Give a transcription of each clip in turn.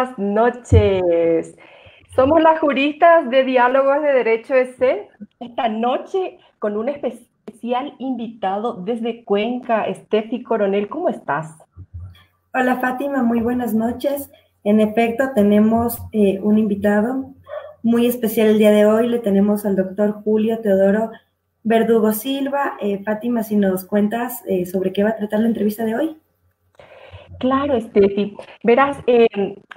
buenas noches. Somos las juristas de Diálogos de Derecho EC. Esta noche con un especial invitado desde Cuenca, Estefi Coronel. ¿Cómo estás? Hola Fátima, muy buenas noches. En efecto, tenemos eh, un invitado muy especial el día de hoy. Le tenemos al doctor Julio Teodoro Verdugo Silva. Eh, Fátima, si nos cuentas eh, sobre qué va a tratar la entrevista de hoy. Claro, Steffi. Verás, eh,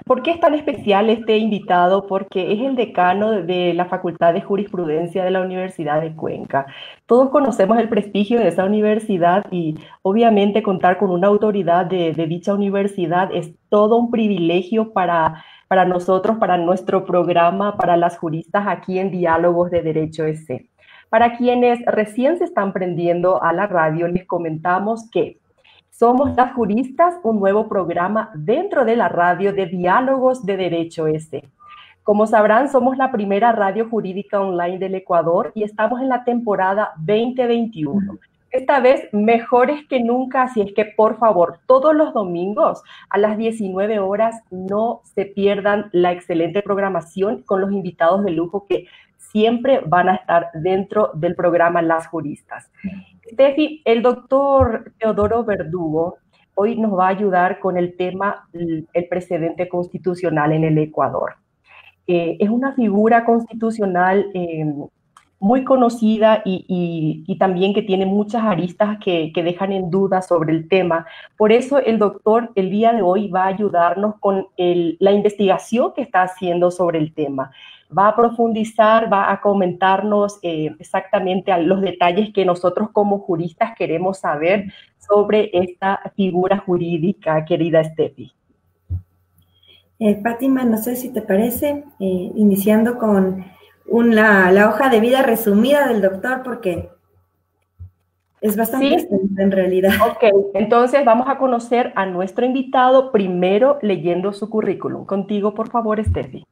¿por qué es tan especial este invitado? Porque es el decano de la Facultad de Jurisprudencia de la Universidad de Cuenca. Todos conocemos el prestigio de esa universidad y obviamente contar con una autoridad de, dicha universidad es todo un privilegio para, para nosotros, para nuestro programa, para las juristas aquí en Diálogos de Derecho EC. Para quienes recién se están prendiendo a la radio, les comentamos que somos las juristas, un nuevo programa dentro de la radio de diálogos de derecho este. Como sabrán, somos la primera radio jurídica online del Ecuador y estamos en la temporada 2021. Esta vez mejores que nunca, así es que por favor, todos los domingos a las 19 horas no se pierdan la excelente programación con los invitados de lujo que siempre van a estar dentro del programa Las Juristas. Steffi, el doctor Teodoro Verdugo hoy nos va a ayudar con el tema el precedente constitucional en el Ecuador. Eh, es una figura constitucional eh, muy conocida y, también que tiene muchas aristas que, dejan en duda sobre el tema. Por eso el doctor el día de hoy va a ayudarnos con la investigación que está haciendo sobre el tema va a profundizar, va a comentarnos eh, exactamente los detalles que nosotros como juristas queremos saber sobre esta figura jurídica, querida Steffi. Eh, Fátima, no sé si te parece, eh, iniciando con la hoja de vida resumida del doctor, porque es bastante en realidad. Ok, entonces vamos a conocer a nuestro invitado primero leyendo su currículum. Contigo, por favor, Steffi.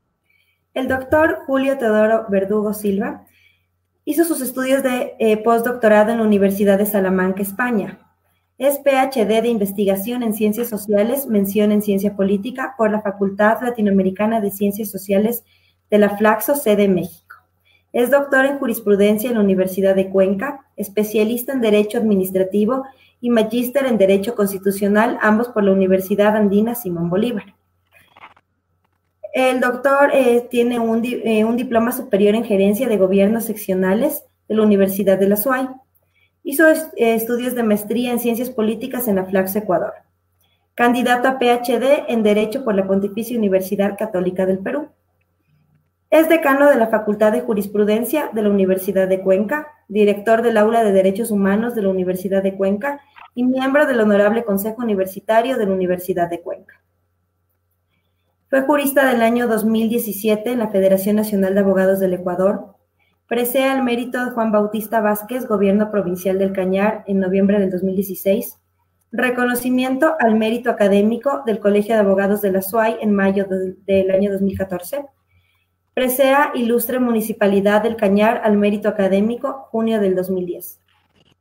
El doctor Julio Teodoro Verdugo Silva hizo sus estudios de eh, postdoctorado en la Universidad de Salamanca, España. Es PhD de investigación en ciencias sociales, mención en ciencia política por la Facultad Latinoamericana de Ciencias Sociales de la Flaxo, sede México. Es doctor en jurisprudencia en la Universidad de Cuenca, especialista en Derecho Administrativo y magíster en Derecho Constitucional, ambos por la Universidad Andina Simón Bolívar. El doctor eh, tiene eh, un, diploma superior en gerencia de gobiernos seccionales de la Universidad de la SUAY. Hizo estudios de maestría en ciencias políticas en la Flax, Ecuador. Candidato a PhD en Derecho por la Pontificia Universidad Católica del Perú. Es decano de la Facultad de Jurisprudencia de la Universidad de Cuenca, director del Aula de Derechos Humanos de la Universidad de Cuenca y miembro del Honorable Consejo Universitario de la Universidad de Cuenca. Fue jurista del año 2017 en la Federación Nacional de Abogados del Ecuador. Presea el mérito de Juan Bautista Vázquez, Gobierno Provincial del Cañar, en noviembre del 2016. Reconocimiento al mérito académico del Colegio de Abogados de la SUAY en mayo del año 2014. Presea Ilustre Municipalidad del Cañar al mérito académico, junio del 2010.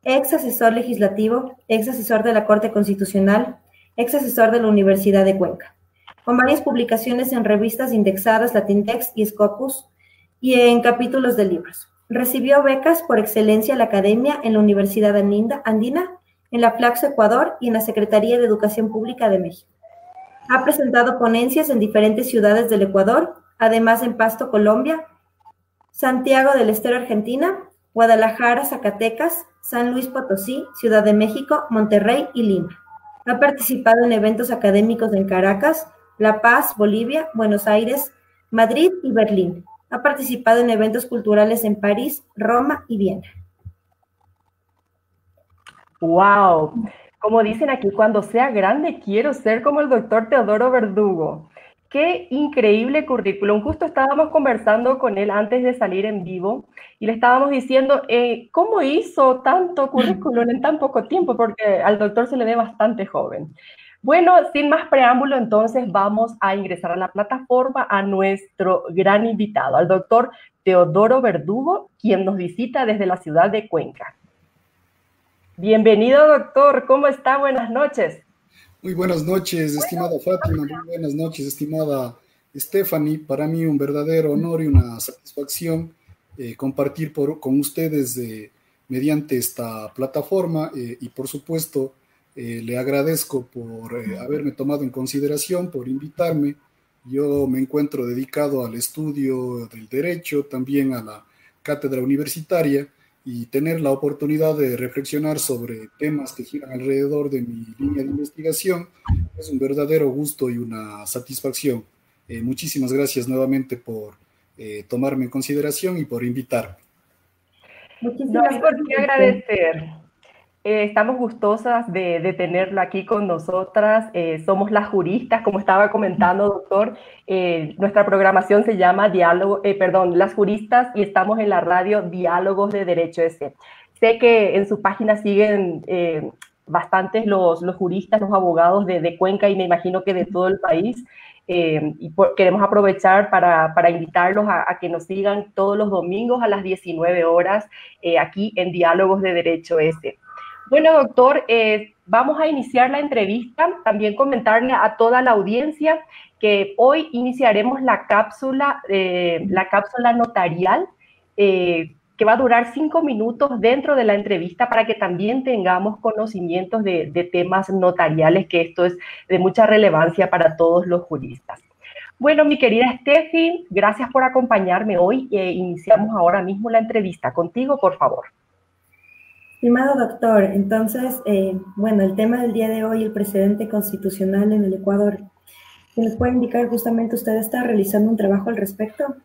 Ex asesor legislativo, ex asesor de la Corte Constitucional, ex asesor de la Universidad de Cuenca con varias publicaciones en revistas indexadas Latindex y Scopus y en capítulos de libros. Recibió becas por excelencia en la academia en la Universidad Andina, en la Flaxo Ecuador y en la Secretaría de Educación Pública de México. Ha presentado ponencias en diferentes ciudades del Ecuador, además en Pasto, Colombia, Santiago del Estero, Argentina, Guadalajara, Zacatecas, San Luis Potosí, Ciudad de México, Monterrey y Lima. Ha participado en eventos académicos en Caracas, la Paz, Bolivia, Buenos Aires, Madrid y Berlín. Ha participado en eventos culturales en París, Roma y Viena. ¡Wow! Como dicen aquí, cuando sea grande quiero ser como el doctor Teodoro Verdugo. Qué increíble currículum. Justo estábamos conversando con él antes de salir en vivo y le estábamos diciendo, eh, ¿cómo hizo tanto currículum en tan poco tiempo? Porque al doctor se le ve bastante joven. Bueno, sin más preámbulo, entonces vamos a ingresar a la plataforma a nuestro gran invitado, al doctor Teodoro Verdugo, quien nos visita desde la ciudad de Cuenca. Bienvenido, doctor. ¿Cómo está? Buenas noches. Muy buenas noches, estimada Fátima, muy buenas noches, estimada Stephanie. Para mí un verdadero honor y una satisfacción eh, compartir con ustedes mediante esta plataforma eh, y por supuesto eh, le agradezco por haberme tomado en consideración, por invitarme. Yo me encuentro dedicado al estudio del derecho, también a la cátedra universitaria y tener la oportunidad de reflexionar sobre temas que giran alrededor de mi línea de investigación es un verdadero gusto y una satisfacción. Eh, muchísimas gracias nuevamente por eh, tomarme en consideración y por invitarme. no hay por qué agradecer. Eh, estamos gustosas de, de, tenerlo aquí con nosotras. somos las juristas, como estaba comentando, doctor. nuestra programación se llama Diálogo, perdón, las juristas y estamos en la radio Diálogos de Derecho S. Sé que en su página siguen bastantes los, los, juristas, los abogados de, de, Cuenca y me imagino que de todo el país. Eh, y queremos aprovechar para, para invitarlos a, que nos sigan todos los domingos a las 19 horas eh, aquí en Diálogos de Derecho Este. Bueno, doctor, eh, vamos a iniciar la entrevista. También comentarle a toda la audiencia que hoy iniciaremos la cápsula, la cápsula notarial que va a durar cinco minutos dentro de la entrevista para que también tengamos conocimientos de, temas notariales, que esto es de mucha relevancia para todos los juristas. Bueno, mi querida Steffi, gracias por acompañarme hoy. iniciamos ahora mismo la entrevista. Contigo, por favor. Estimado doctor, entonces, eh, bueno, el tema del día de hoy, el precedente constitucional en el Ecuador. ¿Nos puede indicar justamente usted está realizando un trabajo al respecto?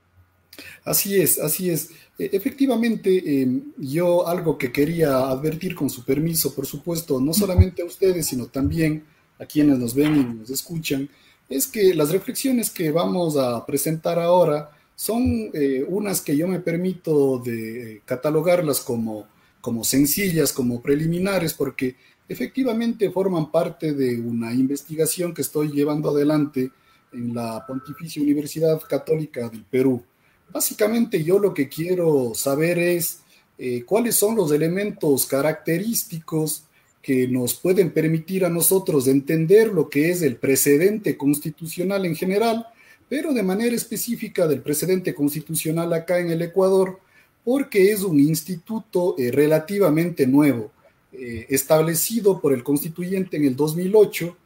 Así es, así es. E, efectivamente, em, yo algo que quería advertir con su permiso, por supuesto, no solamente a ustedes, sino también a quienes nos ven y nos escuchan, es que las reflexiones que vamos a presentar ahora son eh, unas que yo me permito de catalogarlas como, como sencillas, como preliminares, porque efectivamente forman parte de una investigación que estoy llevando adelante en la Pontificia Universidad Católica del Perú. Básicamente yo lo que quiero saber es eh, cuáles son los elementos característicos que nos pueden permitir a nosotros entender lo que es el precedente constitucional en general, pero de manera específica del precedente constitucional acá en el Ecuador, porque es un instituto eh, relativamente nuevo, eh, establecido por el constituyente en el 2008,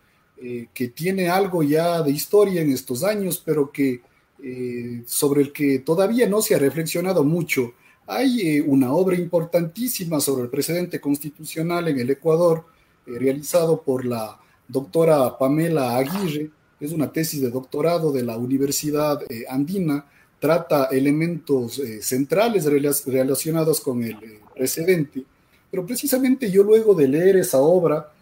que tiene algo ya de historia en estos años, pero que eh, sobre el que todavía no se ha reflexionado mucho. Hay eh, una obra importantísima sobre el precedente constitucional en el Ecuador, eh, realizado por la doctora Pamela Aguirre, es una tesis de doctorado de la Universidad Andina, trata elementos centrales relacionados con el precedente, pero precisamente yo luego de leer esa obra,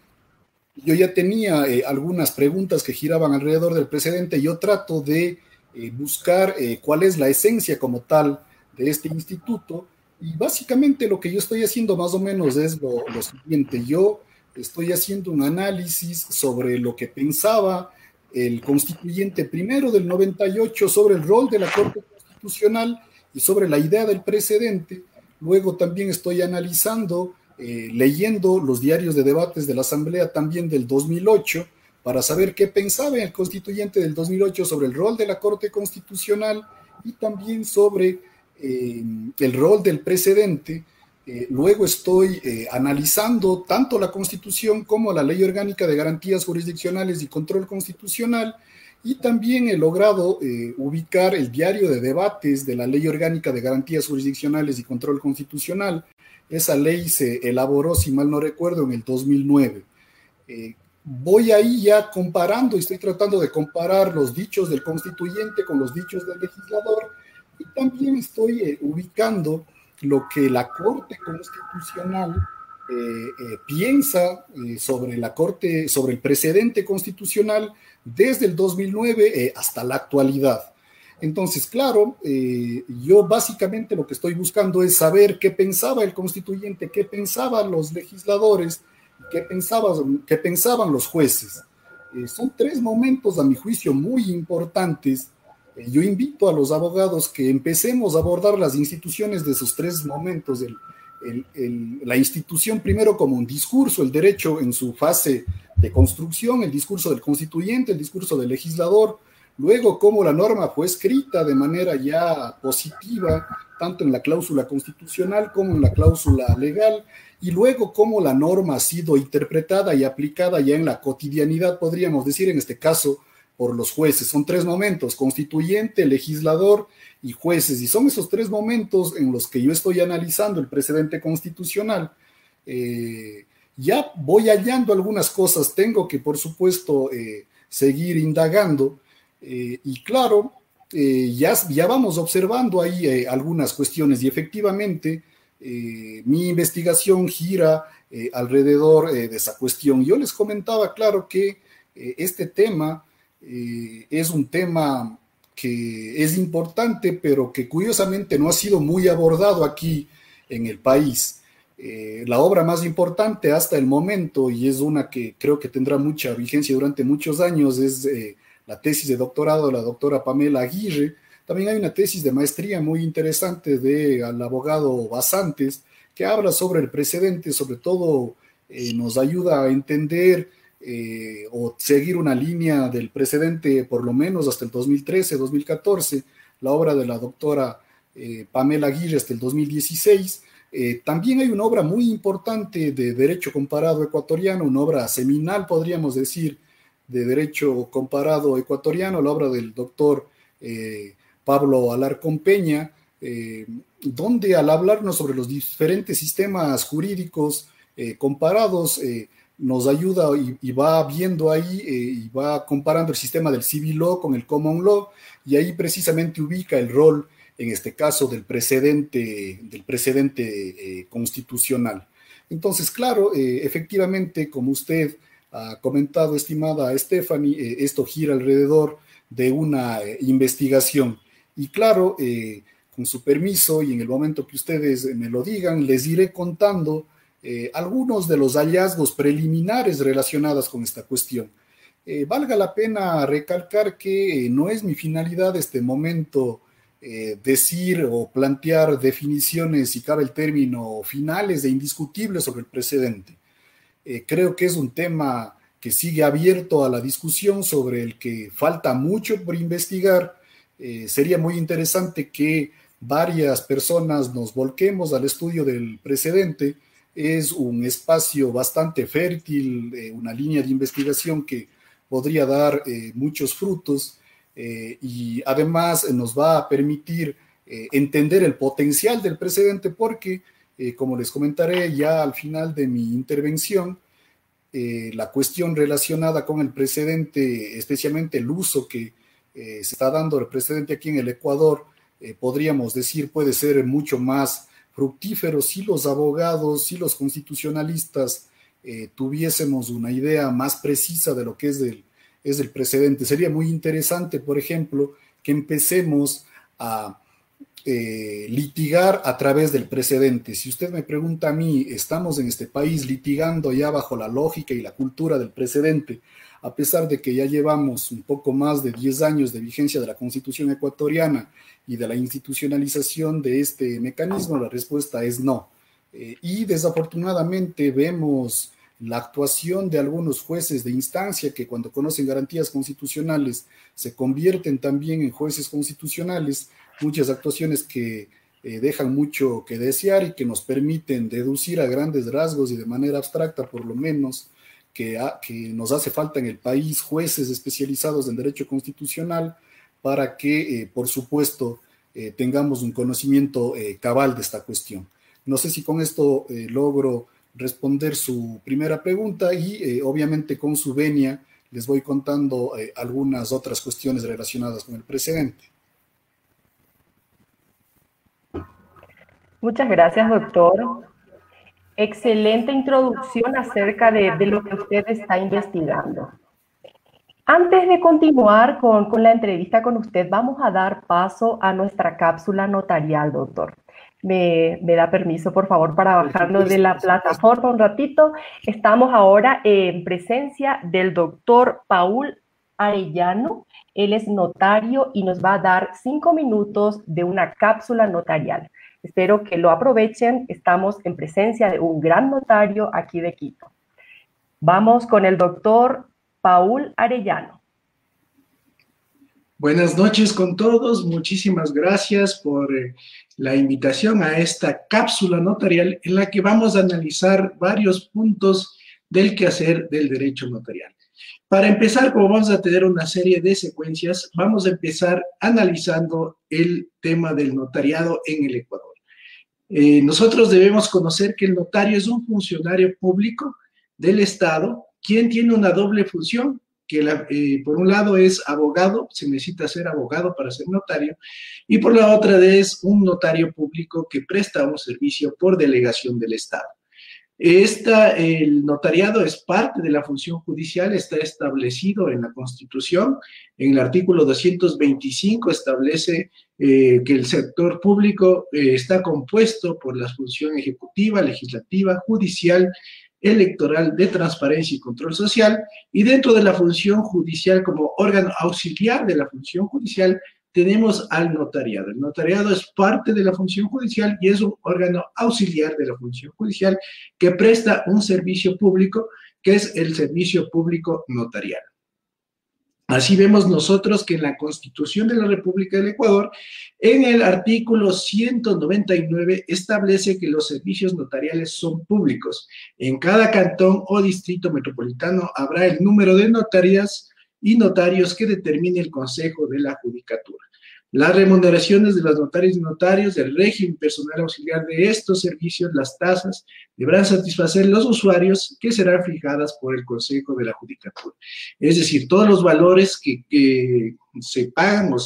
yo ya tenía algunas preguntas que giraban alrededor del precedente, yo trato de eh, buscar eh, cuál es la esencia como tal de este instituto. Y básicamente lo que yo estoy haciendo más o menos es lo, siguiente. Yo estoy haciendo un análisis sobre lo que pensaba el constituyente primero del 98 sobre el rol de la Corte Constitucional y sobre la idea del precedente. Luego también estoy analizando, eh, leyendo los diarios de debates de la Asamblea también del 2008 para saber qué pensaba el constituyente del 2008 sobre el rol de la Corte Constitucional y también sobre eh, el rol del precedente. Eh, luego estoy eh, analizando tanto la Constitución como la Ley Orgánica de Garantías Jurisdiccionales y Control Constitucional y también he logrado ubicar el diario de debates de la Ley Orgánica de Garantías Jurisdiccionales y Control Constitucional. Esa ley se elaboró, si mal no recuerdo, en el 2009 voy ahí ya comparando y estoy tratando de comparar los dichos del constituyente con los dichos del legislador y también estoy eh, ubicando lo que la Corte Constitucional eh, eh, piensa sobre la Corte, sobre el precedente constitucional desde el 2009 hasta la actualidad. Entonces, claro, yo básicamente lo que estoy buscando es saber qué pensaba el constituyente, qué pensaban los legisladores, ¿Qué, qué pensaban los jueces? Eh, son tres momentos, a mi juicio, muy importantes. Yo invito a los abogados que empecemos a abordar las instituciones de esos tres momentos. la institución primero como un discurso, el derecho en su fase de construcción, el discurso del constituyente, el discurso del legislador, luego cómo la norma fue escrita de manera ya positiva, tanto en la cláusula constitucional como en la cláusula legal, y luego cómo la norma ha sido interpretada y aplicada ya en la cotidianidad, podríamos decir en este caso, por los jueces. Son tres momentos, constituyente, legislador y jueces, y son esos tres momentos en los que yo estoy analizando el precedente constitucional. Eh, ya voy hallando algunas cosas, tengo que, por supuesto, eh, seguir indagando, eh, y claro, ya, ya vamos observando ahí algunas cuestiones, y efectivamente, mi investigación gira alrededor de esa cuestión. Yo les comentaba, claro, que este tema es un tema que es importante, pero que curiosamente no ha sido muy abordado aquí en el país. Eh, la obra más importante hasta el momento, y es una que creo que tendrá mucha vigencia durante muchos años, es eh, la tesis de doctorado de la doctora Pamela Aguirre. También hay una tesis de maestría muy interesante del abogado Basantes, que habla sobre el precedente, sobre todo eh, nos ayuda a entender eh, o seguir una línea del precedente por lo menos hasta el 2013, 2014, la obra de la doctora eh, Pamela Aguirre hasta el 2016. Eh, también hay una obra muy importante de derecho comparado ecuatoriano, una obra seminal, podríamos decir, de derecho comparado ecuatoriano, la obra del doctor Pablo Alarcón Peña, donde al hablarnos sobre los diferentes sistemas jurídicos comparados, nos ayuda y, va viendo ahí eh, y va comparando el sistema del civil law con el common law y ahí precisamente ubica el rol, en este caso, del precedente, del precedente eh, constitucional. Entonces, claro, eh, efectivamente, como usted ha comentado, estimada Stephanie, esto gira alrededor de una investigación. Y claro, con su permiso y en el momento que ustedes me lo digan, les iré contando eh, algunos de los hallazgos preliminares relacionados con esta cuestión. Eh, valga la pena recalcar que eh, no es mi finalidad este momento decir o plantear definiciones, si cabe el término, finales e indiscutibles sobre el precedente. creo que es un tema que sigue abierto a la discusión sobre el que falta mucho por investigar. sería muy interesante que varias personas nos volquemos al estudio del precedente es un espacio bastante fértil, eh, una línea de investigación que podría dar eh, muchos frutos eh, y además nos va a permitir entender el potencial del precedente porque, como les comentaré ya al final de mi intervención, la cuestión relacionada con el precedente, especialmente el uso que se está dando del precedente aquí en el Ecuador, podríamos decir puede ser mucho más fructífero si los abogados, si los constitucionalistas eh, tuviésemos una idea más precisa de lo que es el, es precedente. Sería muy interesante, por ejemplo, que empecemos a eh, litigar a través del precedente. Si usted me pregunta a mí, estamos en este país litigando ya bajo la lógica y la cultura del precedente, a pesar de que ya llevamos un poco más de 10 años de vigencia de la Constitución ecuatoriana y de la institucionalización de este mecanismo, la respuesta es no. Eh, y desafortunadamente vemos la actuación de algunos jueces de instancia que cuando conocen garantías constitucionales se convierten también en jueces constitucionales, muchas actuaciones que eh, dejan mucho que desear y que nos permiten deducir a grandes rasgos y de manera abstracta por lo menos que, nos hace falta en el país jueces especializados en derecho constitucional para que, eh, por supuesto, eh, tengamos un conocimiento eh, cabal de esta cuestión. No sé si con esto logro responder su primera pregunta y obviamente con su venia les voy contando algunas otras cuestiones relacionadas con el precedente. Muchas gracias, doctor. Excelente introducción acerca de, lo que usted está investigando. Antes de continuar con, la entrevista con usted, vamos a dar paso a nuestra cápsula notarial, doctor. Me, da permiso, por favor, para bajarnos de la plataforma un ratito. Estamos ahora en presencia del doctor Paul Arellano. Él es notario y nos va a dar cinco minutos de una cápsula notarial. Espero que lo aprovechen. Estamos en presencia de un gran notario aquí de Quito. Vamos con el doctor Paul Arellano. Buenas noches con todos. Muchísimas gracias por eh, la invitación a esta cápsula notarial en la que vamos a analizar varios puntos del quehacer del derecho notarial. Para empezar, como vamos a tener una serie de secuencias, vamos a empezar analizando el tema del notariado en el Ecuador. Eh, nosotros debemos conocer que el notario es un funcionario público del Estado, quien tiene una doble función, que eh, por un lado es abogado, se necesita ser abogado para ser notario, y por la otra es un notario público que presta un servicio por delegación del Estado. Esta, el notariado es parte de la función judicial, está establecido en la Constitución. En el artículo 225 establece eh, que el sector público eh, está compuesto por la función ejecutiva, legislativa, judicial electoral de transparencia y control social y dentro de la función judicial como órgano auxiliar de la función judicial tenemos al notariado. El notariado es parte de la función judicial y es un órgano auxiliar de la función judicial que presta un servicio público que es el servicio público notarial. Así vemos nosotros que en la Constitución de la República del Ecuador, en el artículo 199, establece que los servicios notariales son públicos. En cada cantón o distrito metropolitano habrá el número de notarias y notarios que determine el Consejo de la Judicatura. Las remuneraciones de los notarios y notarios, del régimen personal auxiliar de estos servicios, las tasas, deberán satisfacer los usuarios que serán fijadas por el Consejo de la Judicatura. Es decir, todos los valores que, se pagan o,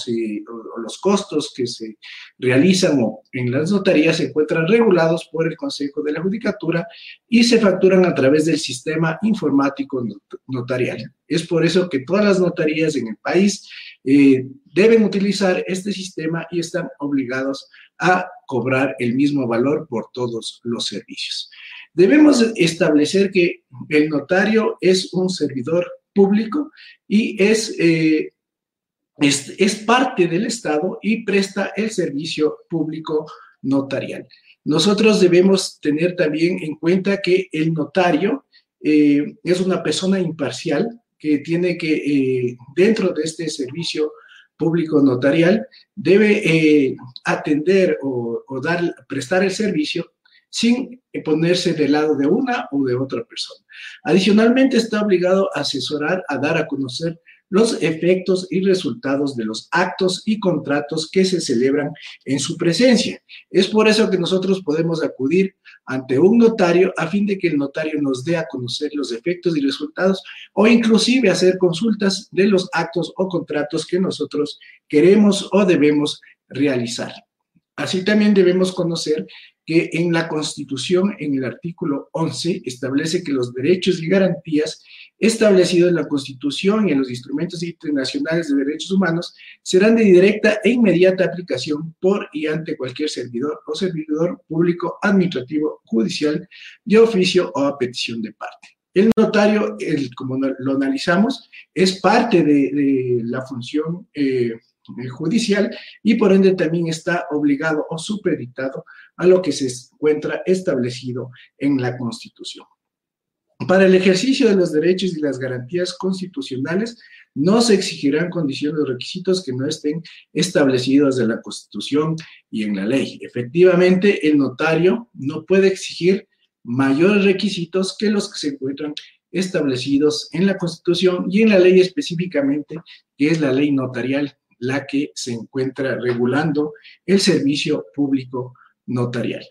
los costos que se realizan en las notarías se encuentran regulados por el Consejo de la Judicatura y se facturan a través del sistema informático notarial. Es por eso que todas las notarías en el país eh, deben utilizar este sistema y están obligados a cobrar el mismo valor por todos los servicios. Debemos establecer que el notario es un servidor público y es, eh, es, parte del Estado y presta el servicio público notarial. Nosotros debemos tener también en cuenta que el notario eh, es una persona imparcial que tiene que, eh, dentro de este servicio público notarial, debe eh, atender o, dar, prestar el servicio sin ponerse del lado de una o de otra persona. Adicionalmente, está obligado a asesorar, a dar a conocer los efectos y resultados de los actos y contratos que se celebran en su presencia. Es por eso que nosotros podemos acudir ante un notario a fin de que el notario nos dé a conocer los efectos y resultados o inclusive hacer consultas de los actos o contratos que nosotros queremos o debemos realizar. Así también debemos conocer que en la Constitución, en el artículo 11, establece que los derechos y garantías establecidos en la Constitución y en los instrumentos internacionales de derechos humanos serán de directa e inmediata aplicación por y ante cualquier servidor o servidor público, administrativo, judicial, de oficio o a petición de parte. El notario, como lo analizamos, es parte de, la función eh, judicial y por ende también está obligado o supeditado a lo que se encuentra establecido en la Constitución. Para el ejercicio de los derechos y las garantías constitucionales, no se exigirán condiciones o requisitos que no estén establecidos en la Constitución y en la ley. Efectivamente, el notario no puede exigir mayores requisitos que los que se encuentran establecidos en la Constitución y en la ley específicamente, que es la ley notarial, la que se encuentra regulando el servicio público notarial.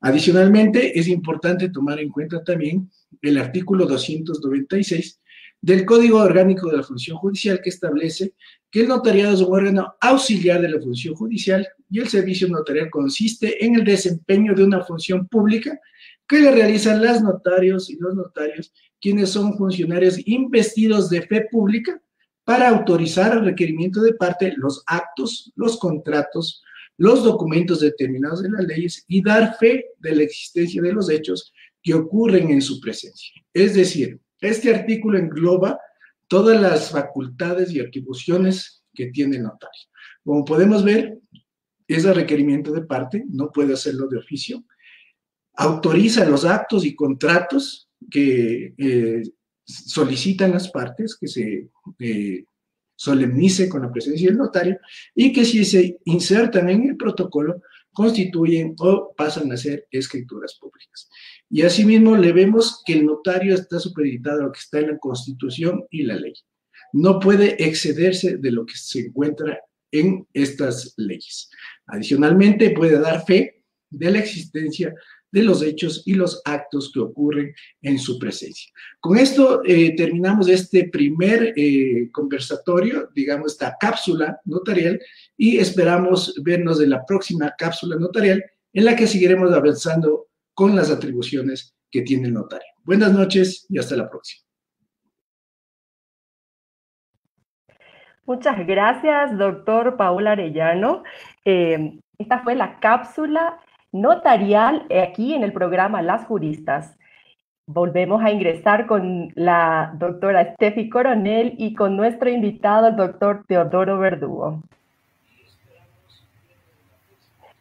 Adicionalmente, es importante tomar en cuenta también el artículo 296 del Código Orgánico de la Función Judicial que establece que el notariado es un órgano auxiliar de la función judicial y el servicio notarial consiste en el desempeño de una función pública que le realizan las notarios y los notarios, quienes son funcionarios investidos de fe pública para autorizar el requerimiento de parte los actos, los contratos, los documentos determinados en las leyes y dar fe de la existencia de los hechos ocurren en su presencia. Es decir, este artículo engloba todas las facultades y atribuciones que tiene el notario. Como podemos ver, es el requerimiento de parte, no puede hacerlo de oficio. Autoriza los actos y contratos que eh, solicitan las partes que se eh, solemnice con la presencia del notario y que si se insertan en el protocolo constituyen o pasan a ser escrituras públicas. Y asimismo le vemos que el notario está supeditado a lo que está en la Constitución y la ley. No puede excederse de lo que se encuentra en estas leyes. Adicionalmente, puede dar fe de la existencia de los hechos y los actos que ocurren en su presencia. Con esto eh, terminamos este primer eh, conversatorio, digamos, esta cápsula notarial, y esperamos vernos en la próxima cápsula notarial en la que seguiremos avanzando con las atribuciones que tiene el notario. Buenas noches y hasta la próxima. Muchas gracias, doctor Paul Arellano. Eh, esta fue la cápsula notarial aquí en el programa Las Juristas. Volvemos a ingresar con la doctora Steffi Coronel y con nuestro invitado, el doctor Teodoro Verdugo.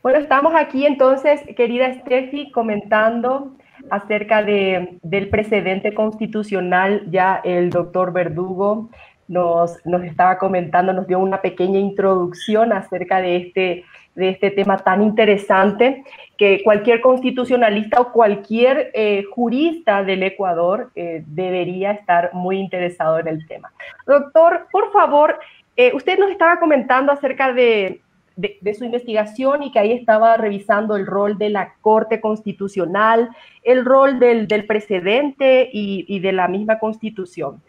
Bueno, estamos aquí entonces, querida Steffi, comentando acerca de, del precedente constitucional. Ya el doctor Verdugo nos, nos estaba comentando, nos dio una pequeña introducción acerca de este de este tema tan interesante que cualquier constitucionalista o cualquier eh, jurista del Ecuador eh, debería estar muy interesado en el tema. Doctor, por favor, eh, usted nos estaba comentando acerca de, de, su investigación y que ahí estaba revisando el rol de la Corte Constitucional, el rol del, del precedente y, y de la misma Constitución.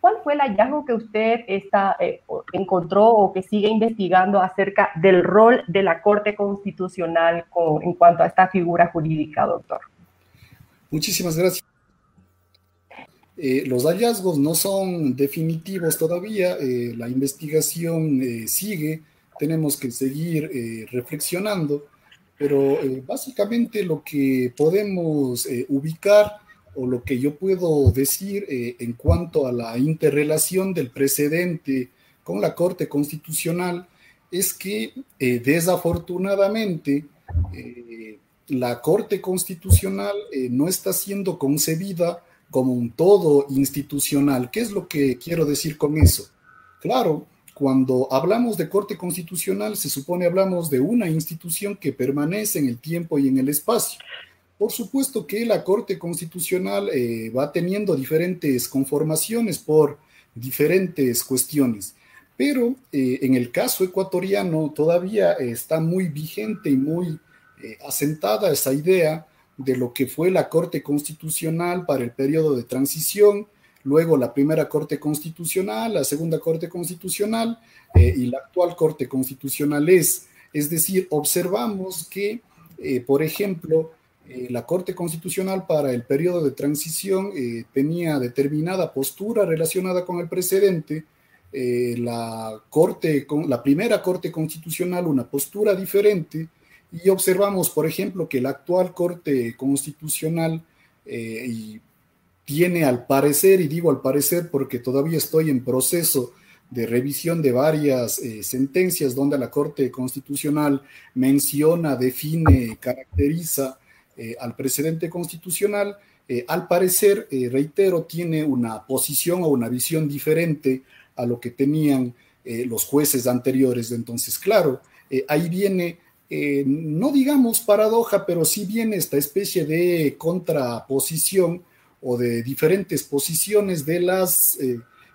¿Cuál fue el hallazgo que usted está, eh, encontró o que sigue investigando acerca del rol de la Corte Constitucional en cuanto a esta figura jurídica, doctor? Muchísimas gracias. Eh, los hallazgos no son definitivos todavía, eh, la investigación sigue, tenemos que seguir reflexionando, pero básicamente lo que podemos ubicar o lo que yo puedo decir eh, en cuanto a la interrelación del precedente con la Corte Constitucional es que eh, desafortunadamente eh, la Corte Constitucional no está siendo concebida como un todo institucional. ¿Qué es lo que quiero decir con eso? Claro, cuando hablamos de Corte Constitucional se supone hablamos de una institución que permanece en el tiempo y en el espacio. Por supuesto que la Corte Constitucional eh, va teniendo diferentes conformaciones por diferentes cuestiones, pero eh, en el caso ecuatoriano todavía está muy vigente y muy eh, asentada esa idea de lo que fue la Corte Constitucional para el periodo de transición, luego la primera Corte Constitucional, la segunda Corte Constitucional y la actual Corte Constitucional es. Es decir, observamos que, por ejemplo, eh, la Corte Constitucional para el periodo de transición eh, tenía determinada postura relacionada con el precedente, eh, la, corte, la primera Corte Constitucional una postura diferente, y observamos, por ejemplo, que la actual Corte Constitucional tiene al parecer, y digo al parecer porque todavía estoy en proceso de revisión de varias sentencias donde la Corte Constitucional menciona, define, caracteriza eh, al precedente constitucional, eh, al parecer, eh, reitero, tiene una posición o una visión diferente a lo que tenían los jueces anteriores. Entonces, claro, ahí viene, no digamos paradoja, pero sí viene esta especie de contraposición o de diferentes posiciones de las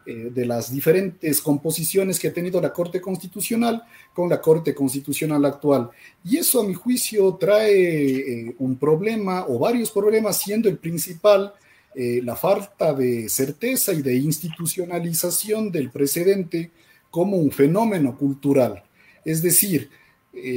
eh, de las diferentes composiciones que ha tenido la Corte Constitucional con la Corte Constitucional actual. Y eso, a mi juicio, trae eh, un problema o varios problemas, siendo el principal eh, la falta de certeza y de institucionalización del precedente como un fenómeno cultural. Es decir,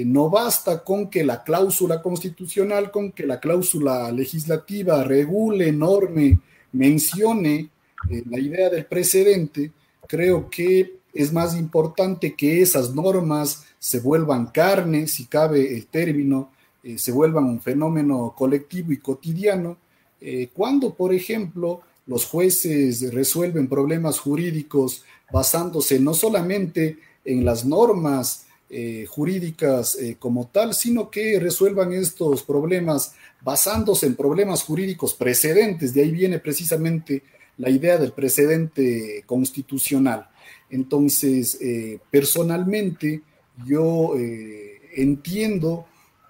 no basta con que la cláusula constitucional, con que la cláusula legislativa regule, norme, mencione eh, la idea del precedente, creo que es más importante que esas normas se vuelvan carne, si cabe el término, eh, se vuelvan un fenómeno colectivo y cotidiano, eh, cuando, por ejemplo, los jueces resuelven problemas jurídicos basándose no solamente en las normas jurídicas como tal, sino que resuelvan estos problemas basándose en problemas jurídicos precedentes. De ahí viene precisamente la idea del precedente constitucional. Entonces, personalmente, yo entiendo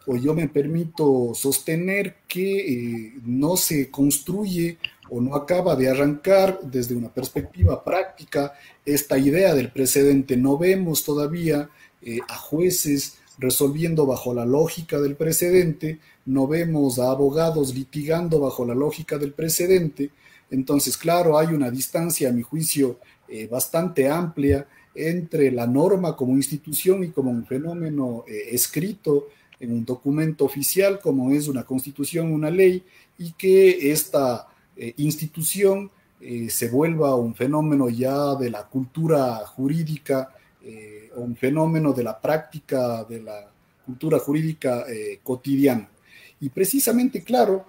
o yo me permito sostener que no se construye o no acaba de arrancar desde una perspectiva práctica esta idea del precedente. No vemos todavía eh, a jueces resolviendo bajo la lógica del precedente, no vemos a abogados litigando bajo la lógica del precedente. Entonces, claro, hay una distancia, a mi juicio, eh, bastante amplia entre la norma como institución y como un fenómeno eh, escrito en un documento oficial como es una constitución, una ley, y que esta eh, institución se vuelva un fenómeno ya de la cultura jurídica, un fenómeno de la práctica de la cultura jurídica cotidiana. Y precisamente, claro,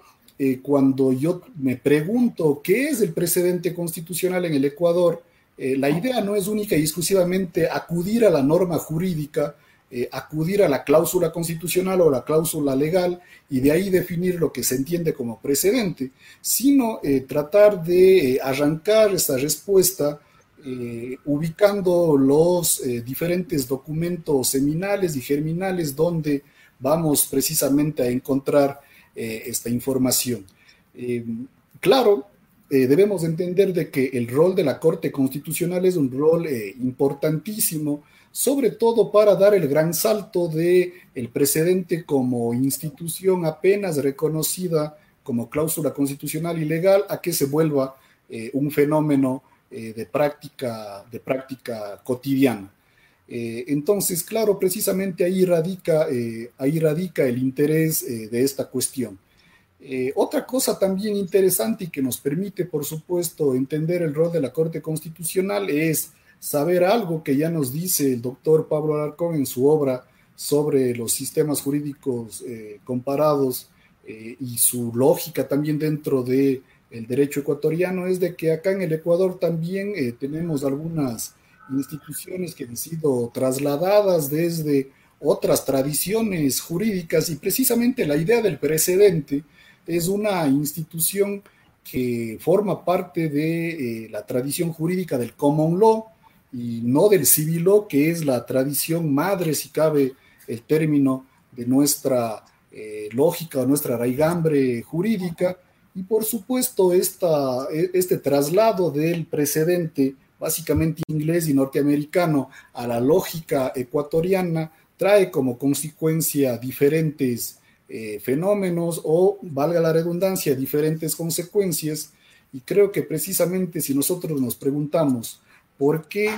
cuando yo me pregunto qué es el precedente constitucional en el Ecuador, la idea no es única y exclusivamente acudir a la norma jurídica, eh, acudir a la cláusula constitucional o la cláusula legal y de ahí definir lo que se entiende como precedente, sino eh, tratar de eh, arrancar esa respuesta ubicando los diferentes documentos seminales y germinales donde vamos precisamente a encontrar esta información. claro, debemos entender de que el rol de la Corte Constitucional es un rol importantísimo sobre todo para dar el gran salto de el precedente como institución apenas reconocida como cláusula constitucional y legal a que se vuelva eh, un fenómeno eh, de, práctica, de práctica cotidiana. Eh, entonces, claro, precisamente ahí radica, ahí radica el interés de esta cuestión. otra cosa también interesante y que nos permite, por supuesto, entender el rol de la Corte Constitucional es saber algo que ya nos dice el doctor Pablo Alarcón en su obra sobre los sistemas jurídicos eh, comparados eh, y su lógica también dentro del el derecho ecuatoriano, es de que acá en el Ecuador también eh, tenemos algunas instituciones que han sido trasladadas desde otras tradiciones jurídicas y precisamente la idea del precedente es una institución que forma parte de la tradición jurídica del common law, y no del civil que es la tradición madre, si cabe el término, de nuestra eh, lógica o nuestra raigambre jurídica. Y por supuesto, esta, e, este traslado del precedente, básicamente inglés y norteamericano, a la lógica ecuatoriana, trae como consecuencia diferentes eh, fenómenos o, valga la redundancia, diferentes consecuencias. Y creo que precisamente si nosotros nos preguntamos, ¿por qué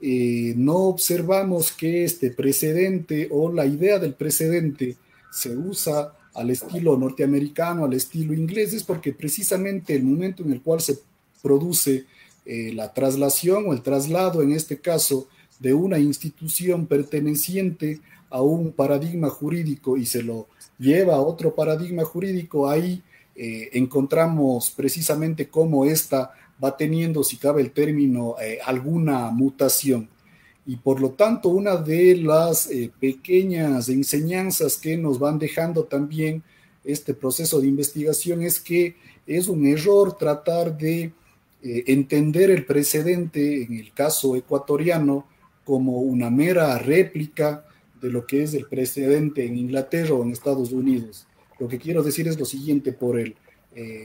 eh, no observamos que este precedente o la idea del precedente se usa al estilo norteamericano, al estilo inglés? Es porque precisamente el momento en el cual se produce eh, la traslación o el traslado, en este caso, de una institución perteneciente a un paradigma jurídico y se lo lleva a otro paradigma jurídico, ahí eh, encontramos precisamente cómo esta va teniendo, si cabe el término, eh, alguna mutación. Y por lo tanto, una de las pequeñas enseñanzas que nos van dejando también este proceso de investigación es que es un error tratar de eh, entender el precedente, en el caso ecuatoriano, como una mera réplica de lo que es el precedente en Inglaterra o en Estados Unidos. Lo que quiero decir es lo siguiente, por el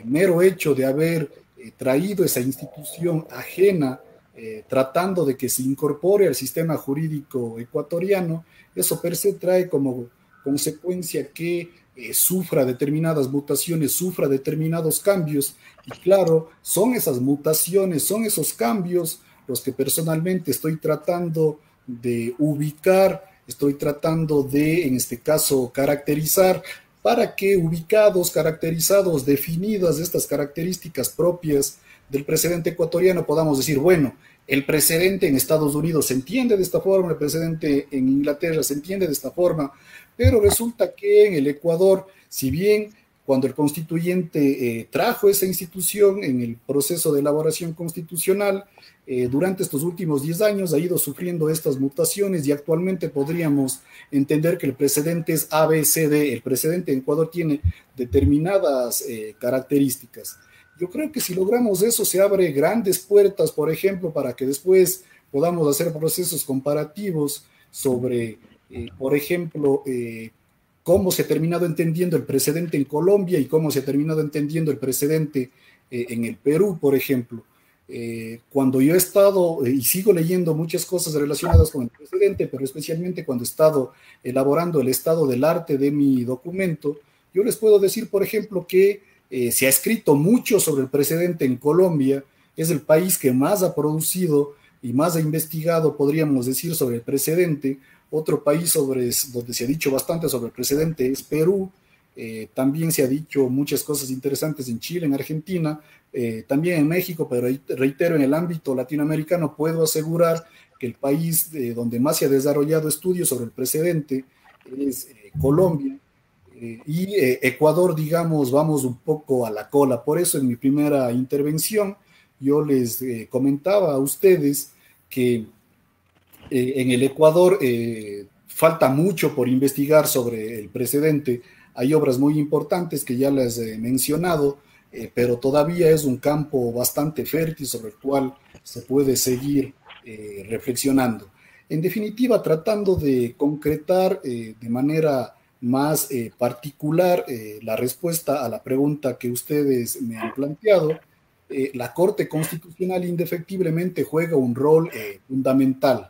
mero hecho de haber eh, traído esa institución ajena, eh, tratando de que se incorpore al sistema jurídico ecuatoriano, eso per se trae como consecuencia que eh, sufra determinadas mutaciones, sufra determinados cambios. Y claro, son esas mutaciones, son esos cambios los que personalmente estoy tratando de ubicar, estoy tratando de, en este caso, caracterizar para que ubicados, caracterizados, definidas estas características propias del precedente ecuatoriano, podamos decir, bueno, el precedente en Estados Unidos se entiende de esta forma, el precedente en Inglaterra se entiende de esta forma, pero resulta que en el Ecuador, si bien cuando el constituyente eh, trajo esa institución en el proceso de elaboración constitucional, eh, durante estos últimos 10 años ha ido sufriendo estas mutaciones y actualmente podríamos entender que el precedente es ABCD. El precedente en Ecuador tiene determinadas eh, características. Yo creo que si logramos eso se abre grandes puertas, por ejemplo, para que después podamos hacer procesos comparativos sobre, por ejemplo, cómo se ha terminado entendiendo el precedente en Colombia y cómo se ha terminado entendiendo el precedente eh, en el Perú, por ejemplo. Eh, cuando yo he estado eh, y sigo leyendo muchas cosas relacionadas con el precedente, pero especialmente cuando he estado elaborando el estado del arte de mi documento, yo les puedo decir, por ejemplo, que se ha escrito mucho sobre el precedente en Colombia, es el país que más ha producido y más ha investigado, podríamos decir, sobre el precedente, otro país sobre, donde se ha dicho bastante sobre el precedente es Perú. Eh, también se ha dicho muchas cosas interesantes en Chile, en Argentina, eh, también en México, pero reitero, en el ámbito latinoamericano puedo asegurar que el país donde más se ha desarrollado estudios sobre el precedente es eh, Colombia. y Ecuador, digamos, vamos un poco a la cola. Por eso en mi primera intervención yo les comentaba a ustedes que eh, en el Ecuador eh, falta mucho por investigar sobre el precedente. Hay obras muy importantes que ya les he mencionado, eh, pero todavía es un campo bastante fértil sobre el cual se puede seguir reflexionando. En definitiva, tratando de concretar de manera más particular la respuesta a la pregunta que ustedes me han planteado, la Corte Constitucional indefectiblemente juega un rol fundamental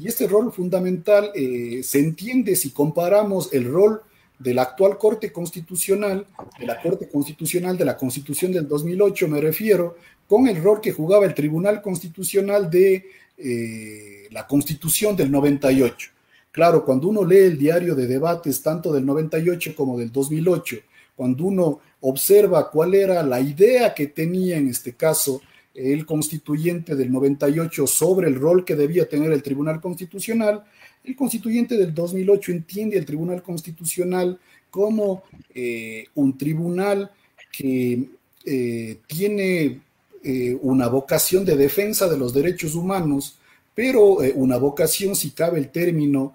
y este rol fundamental eh, se entiende si comparamos el rol de la actual Corte Constitucional, de la Corte Constitucional de la Constitución del 2008, me refiero, con el rol que jugaba el Tribunal Constitucional de eh, la Constitución del 98. Claro, cuando uno lee el diario de debates tanto del 98 como del 2008, cuando uno observa cuál era la idea que tenía en este caso el constituyente del 98 sobre el rol que debía tener el Tribunal Constitucional, el constituyente del 2008 entiende el Tribunal Constitucional como eh, un tribunal que eh, tiene eh, una vocación de defensa de los derechos humanos, pero una vocación, si cabe el término,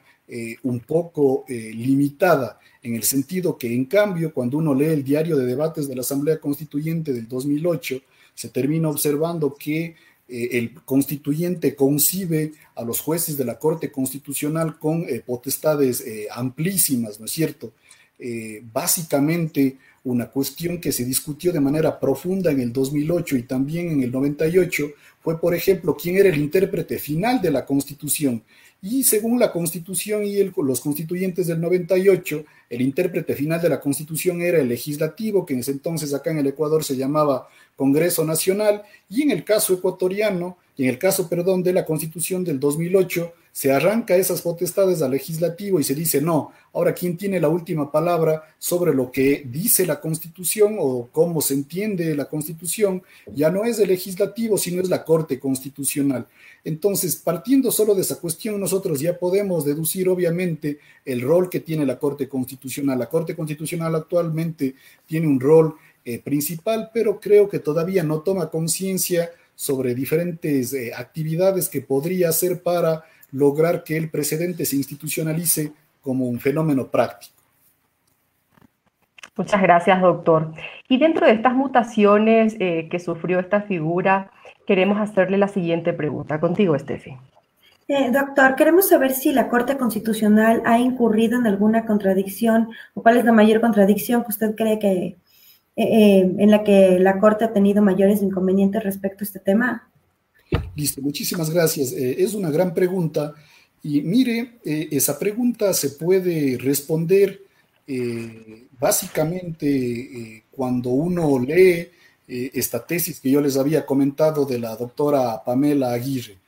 un poco limitada, en el sentido que, en cambio, cuando uno lee el diario de debates de la Asamblea Constituyente del 2008, se termina observando que eh, el constituyente concibe a los jueces de la Corte Constitucional con eh, potestades eh, amplísimas, ¿no es cierto? básicamente una cuestión que se discutió de manera profunda en el 2008 y también en el 98 fue, por ejemplo, quién era el intérprete final de la Constitución. Y según la Constitución y los constituyentes del 98, el intérprete final de la Constitución era el legislativo, que en ese entonces acá en el Ecuador se llamaba Congreso Nacional, y en el caso ecuatoriano, y en el caso, perdón, de la Constitución del 2008, se arranca esas potestades al legislativo y se dice, no, ahora quién tiene la última palabra sobre lo que dice la Constitución o cómo se entiende la Constitución, ya no es el legislativo, sino es la Corte Constitucional. Entonces, partiendo solo de esa cuestión, nosotros ya podemos deducir, obviamente, el rol que tiene la Corte Constitucional. La Corte Constitucional actualmente tiene un rol eh, principal, pero creo que todavía no toma conciencia sobre diferentes eh, actividades que podría hacer para lograr que el precedente se institucionalice como un fenómeno práctico. Muchas gracias, doctor. Y dentro de estas mutaciones eh, que sufrió esta figura, queremos hacerle la siguiente pregunta. Contigo, Estefi. doctor, queremos saber si la Corte Constitucional ha incurrido en alguna contradicción o cuál es la mayor contradicción que usted cree que eh, en la que la Corte ha tenido mayores inconvenientes respecto a este tema? Listo, muchísimas gracias. Eh, es una gran pregunta y mire, eh, esa pregunta se puede responder básicamente cuando uno lee esta tesis que yo les había comentado de la doctora Pamela Aguirre.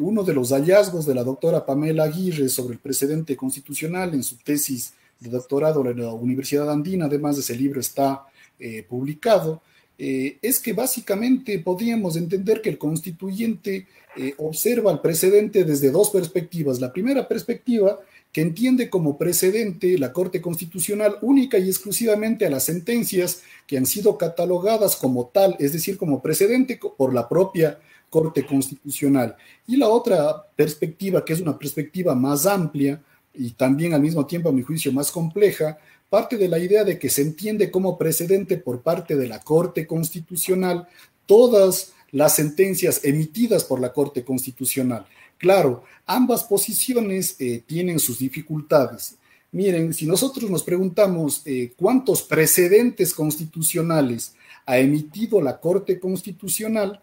uno de los hallazgos de la doctora Pamela Aguirre sobre el precedente constitucional en su tesis de doctorado en la Universidad Andina, además de ese libro está eh, publicado, eh, es que básicamente podríamos entender que el constituyente eh, observa el precedente desde dos perspectivas. La primera perspectiva que entiende como precedente la Corte Constitucional única y exclusivamente a las sentencias que han sido catalogadas como tal, es decir, como precedente por la propia Corte Constitucional. Y la otra perspectiva, que es una perspectiva más amplia y también al mismo tiempo, a mi juicio, más compleja, parte de la idea de que se entiende como precedente por parte de la Corte Constitucional todas las sentencias emitidas por la Corte Constitucional. Claro, ambas posiciones eh, tienen sus dificultades. Miren, si nosotros nos preguntamos eh, cuántos precedentes constitucionales ha emitido la Corte Constitucional,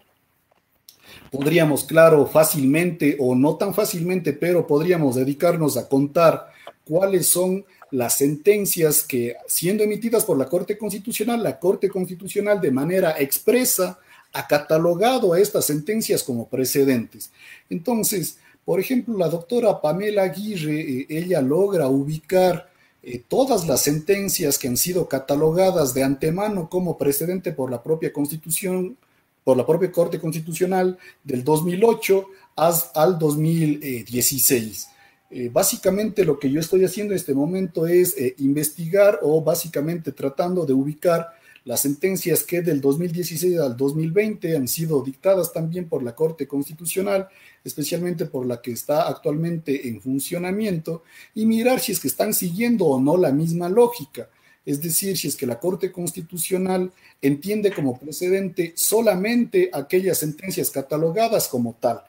podríamos, claro, fácilmente o no tan fácilmente, pero podríamos dedicarnos a contar cuáles son las sentencias que, siendo emitidas por la Corte Constitucional, la Corte Constitucional de manera expresa ha catalogado a estas sentencias como precedentes. Entonces, por ejemplo, la doctora Pamela Aguirre, eh, ella logra ubicar eh, todas las sentencias que han sido catalogadas de antemano como precedente por la propia Constitución, por la propia Corte Constitucional del 2008 al 2016. Eh, básicamente lo que yo estoy haciendo en este momento es investigar o básicamente tratando de ubicar las sentencias que del 2016 al 2020 han sido dictadas también por la Corte Constitucional, especialmente por la que está actualmente en funcionamiento, y mirar si es que están siguiendo o no la misma lógica. Es decir, si es que la Corte Constitucional entiende como precedente solamente aquellas sentencias catalogadas como tal.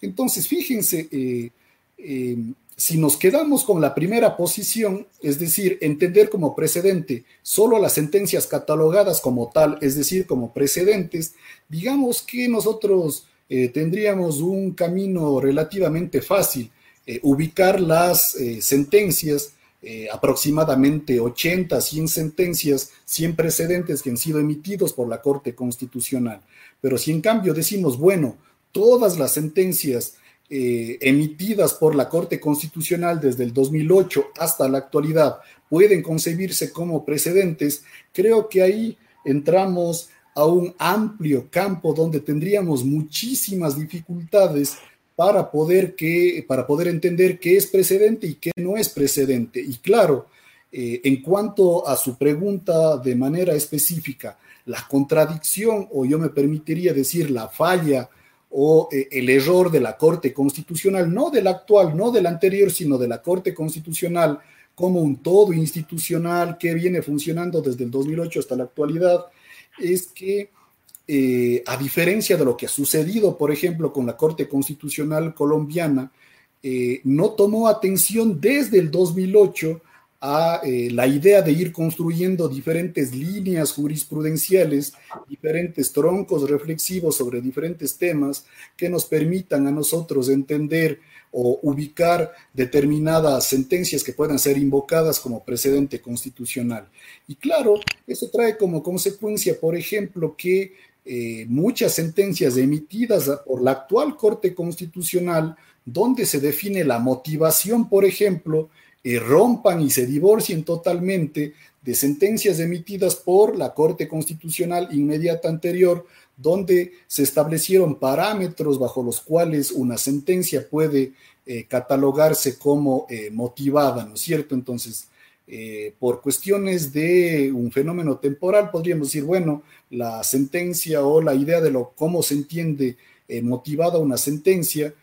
Entonces, fíjense, eh, eh, si nos quedamos con la primera posición, es decir, entender como precedente solo las sentencias catalogadas como tal, es decir, como precedentes, digamos que nosotros eh, tendríamos un camino relativamente fácil, eh, ubicar las eh, sentencias, aproximadamente 80, 100 sentencias, 100 precedentes que han sido emitidos por la Corte Constitucional. Pero si en cambio decimos, bueno, todas las sentencias eh, emitidas por la Corte Constitucional desde el 2008 hasta la actualidad pueden concebirse como precedentes, creo que ahí entramos a un amplio campo donde tendríamos muchísimas dificultades para poder, que, para poder entender qué es precedente y qué no es precedente. Y claro, eh, en cuanto a su pregunta de manera específica, la contradicción, o yo me permitiría decir la falla o eh, el error de la Corte Constitucional, no del actual, no del anterior, sino de la Corte Constitucional como un todo institucional que viene funcionando desde el 2008 hasta la actualidad, es que eh, a diferencia de lo que ha sucedido, por ejemplo, con la Corte Constitucional colombiana, eh, no tomó atención desde el 2008 a eh, la idea de ir construyendo diferentes líneas jurisprudenciales, diferentes troncos reflexivos sobre diferentes temas que nos permitan a nosotros entender o ubicar determinadas sentencias que puedan ser invocadas como precedente constitucional. Y claro, eso trae como consecuencia, por ejemplo, que eh, muchas sentencias emitidas por la actual Corte Constitucional, donde se define la motivación, por ejemplo, eh, rompan y se divorcien totalmente de sentencias emitidas por la Corte Constitucional inmediata anterior, donde se establecieron parámetros bajo los cuales una sentencia puede eh, catalogarse como eh, motivada, ¿no es cierto? Entonces, por cuestiones de un fenómeno temporal, podríamos decir, bueno, la sentencia o la idea de lo, cómo se entiende motivada una sentencia,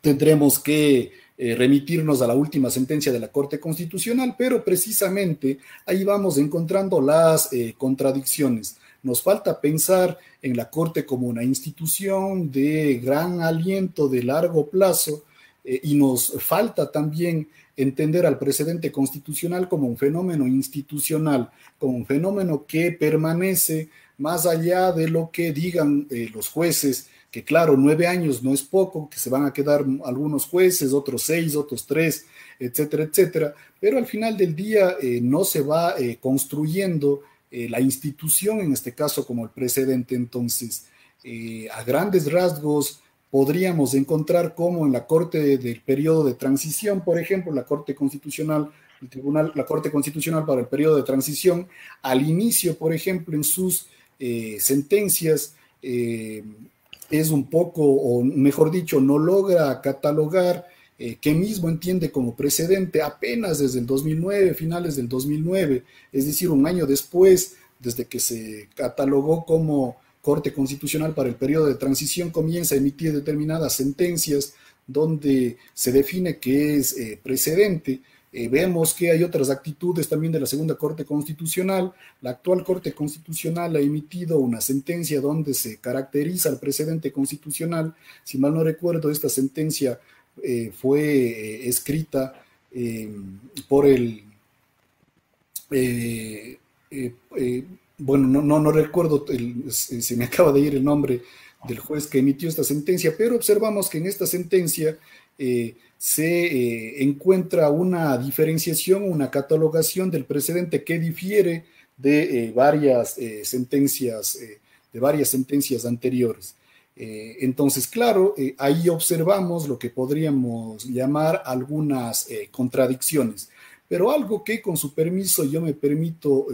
tendremos que eh, remitirnos a la última sentencia de la Corte Constitucional, pero precisamente ahí vamos encontrando las eh, contradicciones. Nos falta pensar en la Corte como una institución de gran aliento de largo plazo eh, y nos falta también entender al precedente constitucional como un fenómeno institucional, como un fenómeno que permanece más allá de lo que digan los jueces que claro, nueve años no es poco, que se van a quedar algunos jueces, otros seis, otros tres, etcétera, etcétera, pero al final del día eh, no se va eh, construyendo eh, la institución, en este caso como el precedente, entonces, a grandes rasgos, podríamos encontrar como en la Corte del periodo de transición, por ejemplo, la Corte Constitucional, el Tribunal, la Corte Constitucional para el periodo de transición, al inicio, por ejemplo, en sus sentencias, es un poco, o mejor dicho, no logra catalogar eh, que mismo entiende como precedente apenas desde el 2009, finales del 2009, es decir, un año después, desde que se catalogó como Corte Constitucional para el periodo de transición, comienza a emitir determinadas sentencias donde se define que es eh, precedente. Eh, vemos que hay otras actitudes también de la segunda Corte Constitucional. La actual Corte Constitucional ha emitido una sentencia donde se caracteriza el precedente constitucional. Si mal no recuerdo, esta sentencia eh, fue eh, escrita por el... bueno, no, no, recuerdo, se me acaba de ir el nombre del juez que emitió esta sentencia, pero observamos que en esta sentencia se eh, encuentra una diferenciación, una catalogación del precedente que difiere de eh, varias eh, sentencias, de varias sentencias anteriores. entonces, claro, ahí observamos lo que podríamos llamar algunas contradicciones. Pero algo que con su permiso yo me permito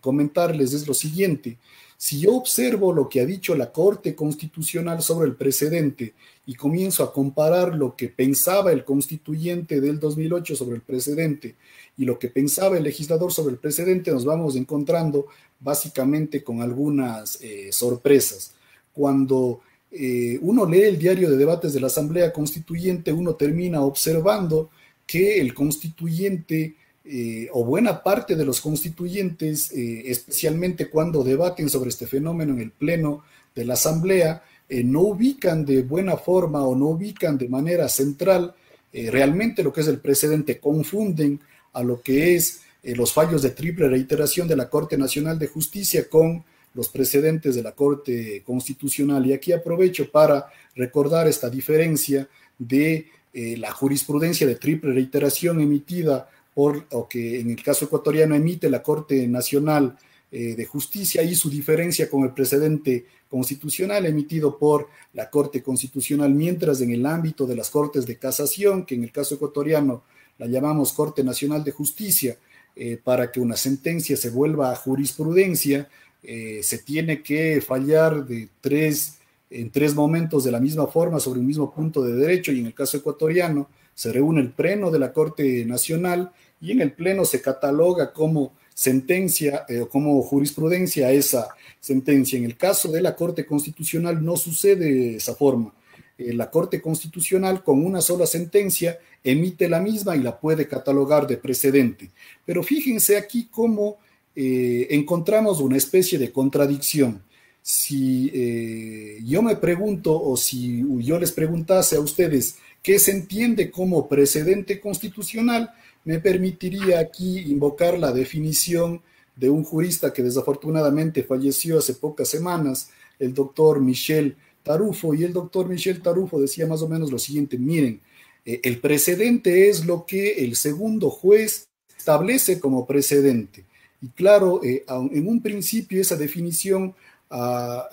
comentarles es lo siguiente. Si yo observo lo que ha dicho la Corte Constitucional sobre el precedente y comienzo a comparar lo que pensaba el constituyente del 2008 sobre el precedente y lo que pensaba el legislador sobre el precedente, nos vamos encontrando básicamente con algunas eh, sorpresas. Cuando eh, uno lee el diario de debates de la Asamblea Constituyente, uno termina observando que el constituyente eh, o buena parte de los constituyentes, eh, especialmente cuando debaten sobre este fenómeno en el Pleno de la Asamblea, eh, no ubican de buena forma o no ubican de manera central realmente lo que es el precedente, confunden a lo que es los fallos de triple reiteración de la Corte Nacional de Justicia con los precedentes de la Corte Constitucional. Y aquí aprovecho para recordar esta diferencia de la jurisprudencia de triple reiteración emitida o que en el caso ecuatoriano emite la Corte Nacional eh, de Justicia y su diferencia con el precedente constitucional emitido por la Corte Constitucional, mientras en el ámbito de las Cortes de Casación, que en el caso ecuatoriano la llamamos Corte Nacional de Justicia, eh, para que una sentencia se vuelva a jurisprudencia, eh, se tiene que fallar de tres, en tres momentos de la misma forma sobre un mismo punto de derecho y en el caso ecuatoriano se reúne el pleno de la Corte Nacional y en el Pleno se cataloga como sentencia o eh, como jurisprudencia esa sentencia. En el caso de la Corte Constitucional no sucede de esa forma. Eh, la Corte Constitucional con una sola sentencia emite la misma y la puede catalogar de precedente. Pero fíjense aquí cómo eh, encontramos una especie de contradicción. Si yo me pregunto o si yo les preguntase a ustedes qué se entiende como precedente constitucional, me permitiría aquí invocar la definición de un jurista que desafortunadamente falleció hace pocas semanas, el doctor Michel Tarufo, y el doctor Michel Tarufo decía más o menos lo siguiente, miren, eh, el precedente es lo que el segundo juez establece como precedente. Y claro, eh, en un principio esa definición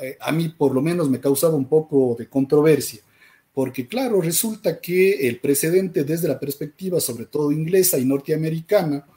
eh, a mí por lo menos me causaba un poco de controversia porque claro, resulta que el precedente desde la perspectiva sobre todo inglesa y norteamericana,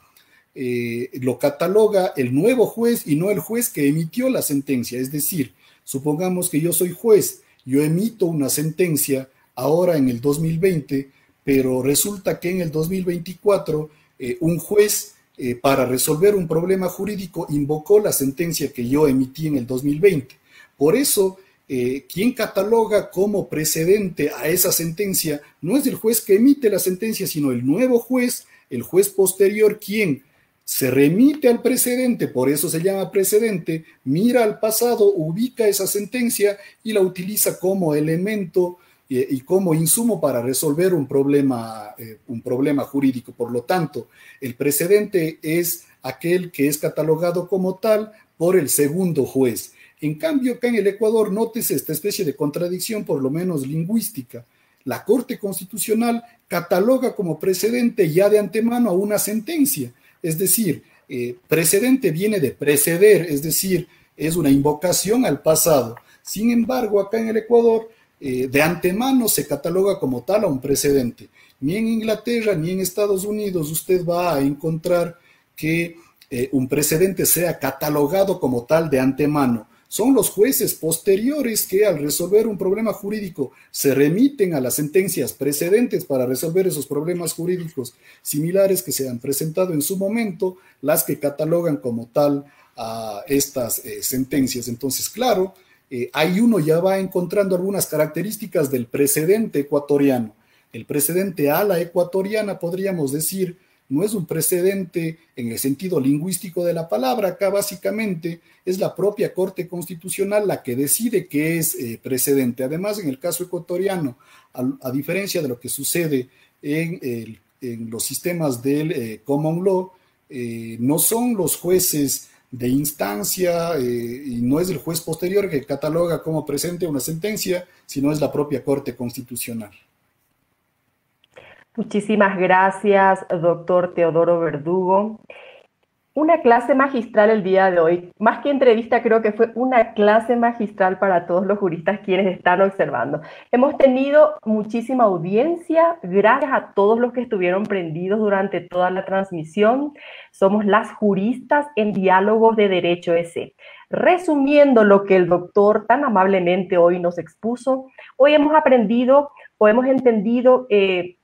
eh, lo cataloga el nuevo juez y no el juez que emitió la sentencia. Es decir, supongamos que yo soy juez, yo emito una sentencia ahora en el 2020, pero resulta que en el 2024 eh, un juez eh, para resolver un problema jurídico invocó la sentencia que yo emití en el 2020. Por eso eh, quien cataloga como precedente a esa sentencia no es el juez que emite la sentencia, sino el nuevo juez, el juez posterior, quien se remite al precedente, por eso se llama precedente, mira al pasado, ubica esa sentencia y la utiliza como elemento eh, y como insumo para resolver un problema, eh, un problema jurídico. Por lo tanto, el precedente es aquel que es catalogado como tal por el segundo juez. En cambio, acá en el Ecuador, nótese esta especie de contradicción, por lo menos lingüística. La Corte Constitucional cataloga como precedente ya de antemano a una sentencia. Es decir, eh, precedente viene de preceder, es decir, es una invocación al pasado. Sin embargo, acá en el Ecuador, eh, de antemano se cataloga como tal a un precedente. Ni en Inglaterra ni en Estados Unidos usted va a encontrar que eh, un precedente sea catalogado como tal de antemano son los jueces posteriores que al resolver un problema jurídico se remiten a las sentencias precedentes para resolver esos problemas jurídicos similares que se han presentado en su momento, las que catalogan como tal a estas eh, sentencias. Entonces, claro, eh, ahí uno ya va encontrando algunas características del precedente ecuatoriano. El precedente a la ecuatoriana, podríamos decir, no es un precedente en el sentido lingüístico de la palabra, acá básicamente es la propia Corte Constitucional la que decide qué es eh, precedente. Además, en el caso ecuatoriano, a, diferencia de lo que sucede en, los sistemas del eh, common law, eh, no son los jueces de instancia y no es el juez posterior que cataloga como presente una sentencia, sino es la propia Corte Constitucional. Muchísimas gracias, doctor Teodoro Verdugo. Una clase magistral el día de hoy. Más que entrevista, creo que fue una clase magistral para todos los juristas quienes están observando. Hemos tenido muchísima audiencia. Gracias a todos los que estuvieron prendidos durante toda la transmisión. Somos las juristas en diálogos de Derecho ese. Resumiendo lo que el doctor tan amablemente hoy nos expuso, hoy hemos aprendido o hemos entendido eh,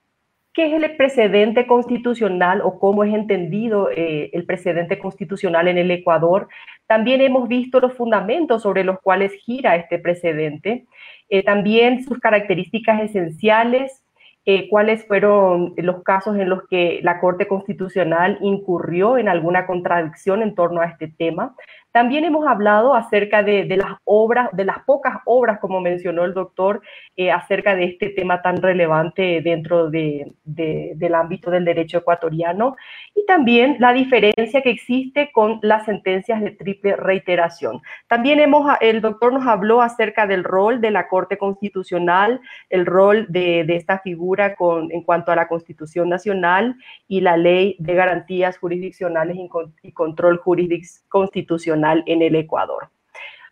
qué es el precedente constitucional o cómo es entendido eh, el precedente constitucional en el Ecuador. También hemos visto los fundamentos sobre los cuales gira este precedente, eh, también sus características esenciales, eh, cuáles fueron los casos en los que la Corte Constitucional incurrió en alguna contradicción en torno a este tema. También hemos hablado acerca de, las obras, de las pocas obras, como mencionó el doctor, eh, acerca de este tema tan relevante dentro del ámbito del derecho ecuatoriano y también la diferencia que existe con las sentencias de triple reiteración. También hemos, el doctor nos habló acerca del rol de la Corte Constitucional, el rol de, esta figura con, en cuanto a la Constitución Nacional y la Ley de Garantías Jurisdiccionales y Control Constitucional en el Ecuador.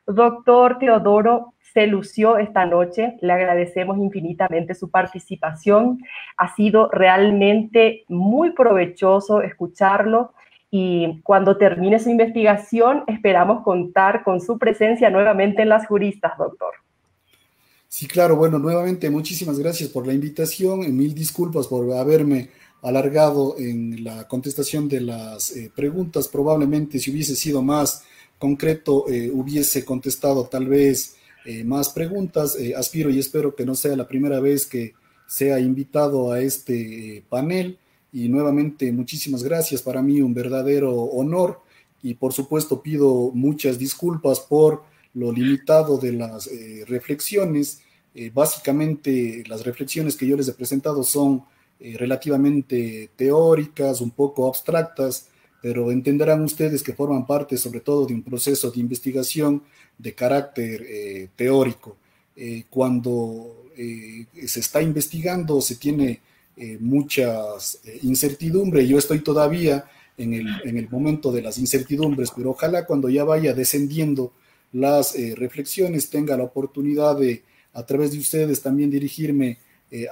Doctor Teodoro, se lució esta noche. Le agradecemos infinitamente su participación. Ha sido realmente muy provechoso escucharlo y cuando termine su investigación esperamos contar con su presencia nuevamente en las juristas, doctor. Sí, claro. Bueno, nuevamente muchísimas gracias por la invitación y mil disculpas por haberme alargado en la contestación de las eh, preguntas. Probablemente si hubiese sido más concreto eh, hubiese contestado tal vez eh, más preguntas. Eh, aspiro y espero que no sea la primera vez que sea invitado a este panel. Y nuevamente, muchísimas gracias. Para mí un verdadero honor. Y por supuesto pido muchas disculpas por lo limitado de las reflexiones. básicamente, las reflexiones que yo les he presentado son relativamente teóricas, un poco abstractas pero entenderán ustedes que forman parte sobre todo de un proceso de investigación de carácter eh, teórico. Eh, cuando eh, se está investigando se tiene muchas incertidumbres, yo estoy todavía en el, en el, momento de las incertidumbres, pero ojalá cuando ya vaya descendiendo las reflexiones tenga la oportunidad de a través de ustedes también dirigirme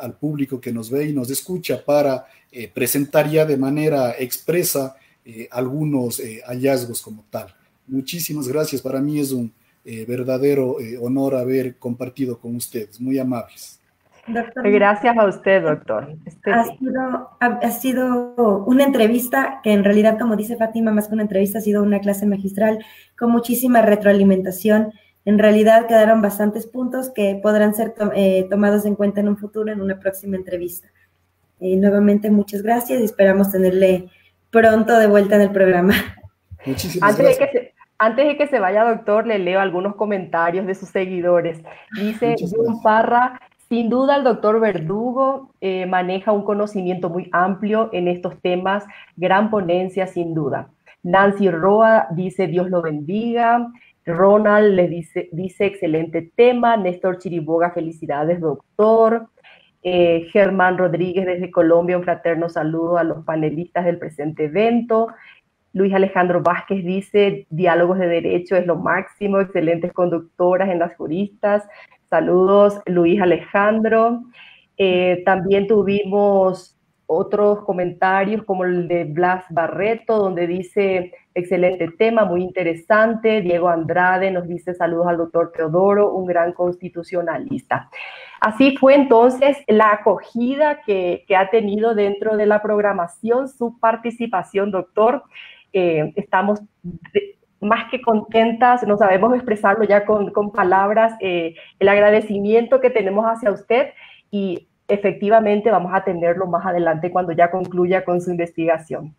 al público que nos ve y nos escucha para presentar ya de manera expresa eh, algunos eh, hallazgos como tal. Muchísimas gracias. Para mí es un eh, verdadero honor haber compartido con ustedes. Muy amables. gracias a usted, doctor. Este ha, sido, ha, sido, una entrevista que en realidad, como dice Fátima, más que una entrevista, ha sido una clase magistral con muchísima retroalimentación. En realidad quedaron bastantes puntos que podrán ser tomados en cuenta en un futuro, en una próxima entrevista. nuevamente, muchas gracias y esperamos tenerle pronto de vuelta en el programa. Muchísimas antes gracias. De que se, antes de que se vaya, doctor, le leo algunos comentarios de sus seguidores. Dice Jun Parra, sin duda el doctor Verdugo eh, maneja un conocimiento muy amplio en estos temas, gran ponencia sin duda. Nancy Roa dice, Dios lo bendiga. Ronald le dice, dice, excelente tema. Néstor Chiriboga, felicidades, doctor. Eh, Germán Rodríguez desde Colombia, un fraterno saludo a los panelistas del presente evento. Luis Alejandro Vázquez dice, diálogos de derecho es lo máximo, excelentes conductoras en las juristas. Saludos, Luis Alejandro. Eh, también tuvimos otros comentarios como el de Blas Barreto, donde dice, excelente tema, muy interesante. Diego Andrade nos dice saludos al doctor Teodoro, un gran constitucionalista. Así fue entonces la acogida que, ha tenido dentro de la programación, su participación, doctor. Eh, estamos más que contentas, no sabemos expresarlo ya con, palabras, eh, el agradecimiento que tenemos hacia usted y efectivamente vamos a tenerlo más adelante cuando ya concluya con su investigación.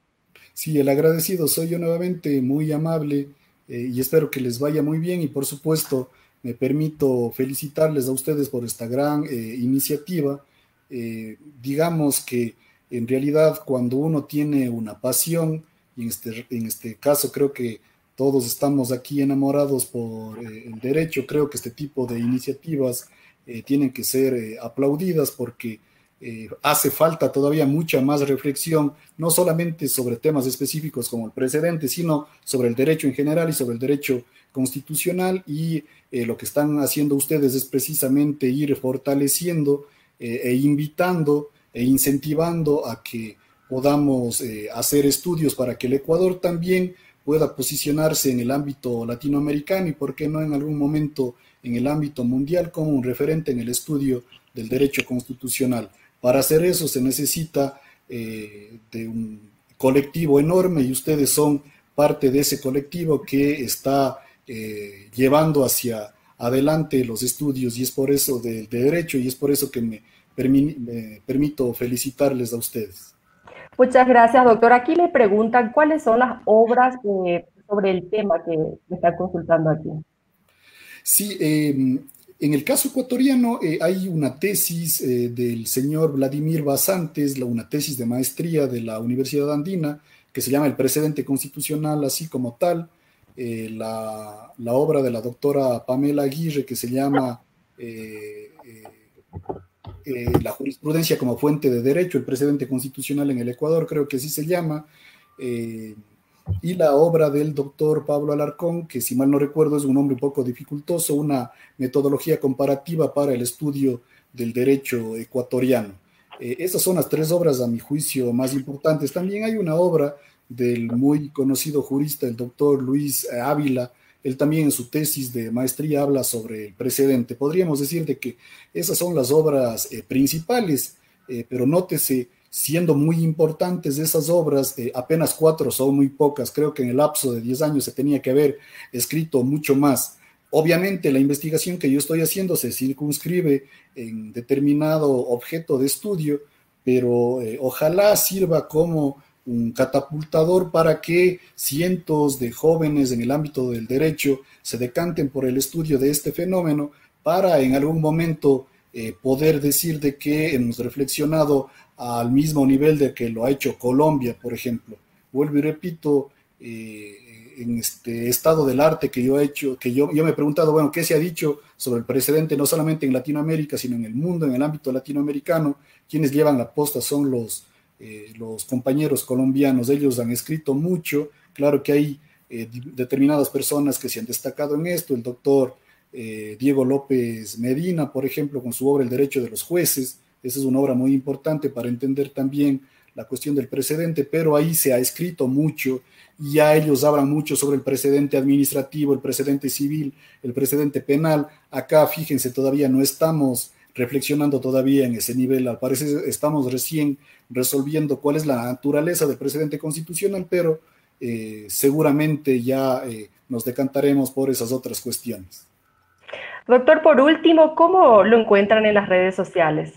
Sí, el agradecido soy yo nuevamente, muy amable eh, y espero que les vaya muy bien y por supuesto me permito felicitarles a ustedes por esta gran eh, iniciativa. Eh, digamos que en realidad cuando uno tiene una pasión, y en este, en este caso creo que todos estamos aquí enamorados por el derecho, creo que este tipo de iniciativas eh, tienen que ser eh, aplaudidas porque eh, hace falta todavía mucha más reflexión, no solamente sobre temas específicos como el precedente, sino sobre el derecho en general y sobre el derecho constitucional. Y lo que están haciendo ustedes es precisamente ir fortaleciendo e invitando e incentivando a que podamos hacer estudios para que el Ecuador también pueda posicionarse en el ámbito latinoamericano y, por qué no, en algún momento en el ámbito mundial como un referente en el estudio del derecho constitucional. Para hacer eso se necesita eh, de un colectivo enorme y ustedes son parte de ese colectivo que está eh, llevando hacia adelante los estudios y es por eso del de derecho y es por eso que me, permito felicitarles a ustedes. Muchas gracias, doctor. Aquí le preguntan cuáles son las obras eh, sobre el tema que está consultando aquí. Sí, em, en el caso ecuatoriano eh, hay una tesis eh, del señor Vladimir Basantes, una tesis de maestría de la Universidad Andina, que se llama El precedente constitucional, así como tal. Eh, la, obra de la doctora Pamela Aguirre, que se llama La jurisprudencia como fuente de derecho, el precedente constitucional en el Ecuador, creo que así se llama y la obra del doctor Pablo Alarcón, que si mal no recuerdo es un nombre un poco dificultoso, una metodología comparativa para el estudio del derecho ecuatoriano. Eh, esas son las tres obras, a mi juicio, más importantes. También hay una obra del muy conocido jurista, el doctor Luis Ávila. Él también en su tesis de maestría habla sobre el precedente. Podríamos decir de que esas son las obras eh, principales, eh, pero nótese siendo muy importantes esas obras, eh, apenas cuatro son muy pocas, creo que en el lapso de diez años se tenía que haber escrito mucho más. Obviamente la investigación que yo estoy haciendo se circunscribe en determinado objeto de estudio, pero eh, ojalá sirva como un catapultador para que cientos de jóvenes en el ámbito del derecho se decanten por el estudio de este fenómeno para en algún momento eh, poder decir de que hemos reflexionado al mismo nivel de que lo ha hecho Colombia, por ejemplo. Vuelvo y repito, eh, en este estado del arte que yo he hecho, que yo, yo me he preguntado, bueno, ¿qué se ha dicho sobre el precedente no solamente en Latinoamérica, sino en el mundo, en el ámbito latinoamericano? Quienes llevan la posta son los, eh, los compañeros colombianos, ellos han escrito mucho, claro que hay eh, determinadas personas que se han destacado en esto, el doctor Diego López Medina, por ejemplo, con su obra El Derecho de los Jueces, esa es una obra muy importante para entender también la cuestión del precedente, pero ahí se ha escrito mucho y ya ellos hablan mucho sobre el precedente administrativo, el precedente civil, el precedente penal. Acá, fíjense, todavía no estamos reflexionando todavía en ese nivel. Al parecer estamos recién resolviendo cuál es la naturaleza del precedente constitucional, pero eh, seguramente ya eh, nos decantaremos por esas otras cuestiones. Doctor, por último, ¿cómo lo encuentran en las redes sociales?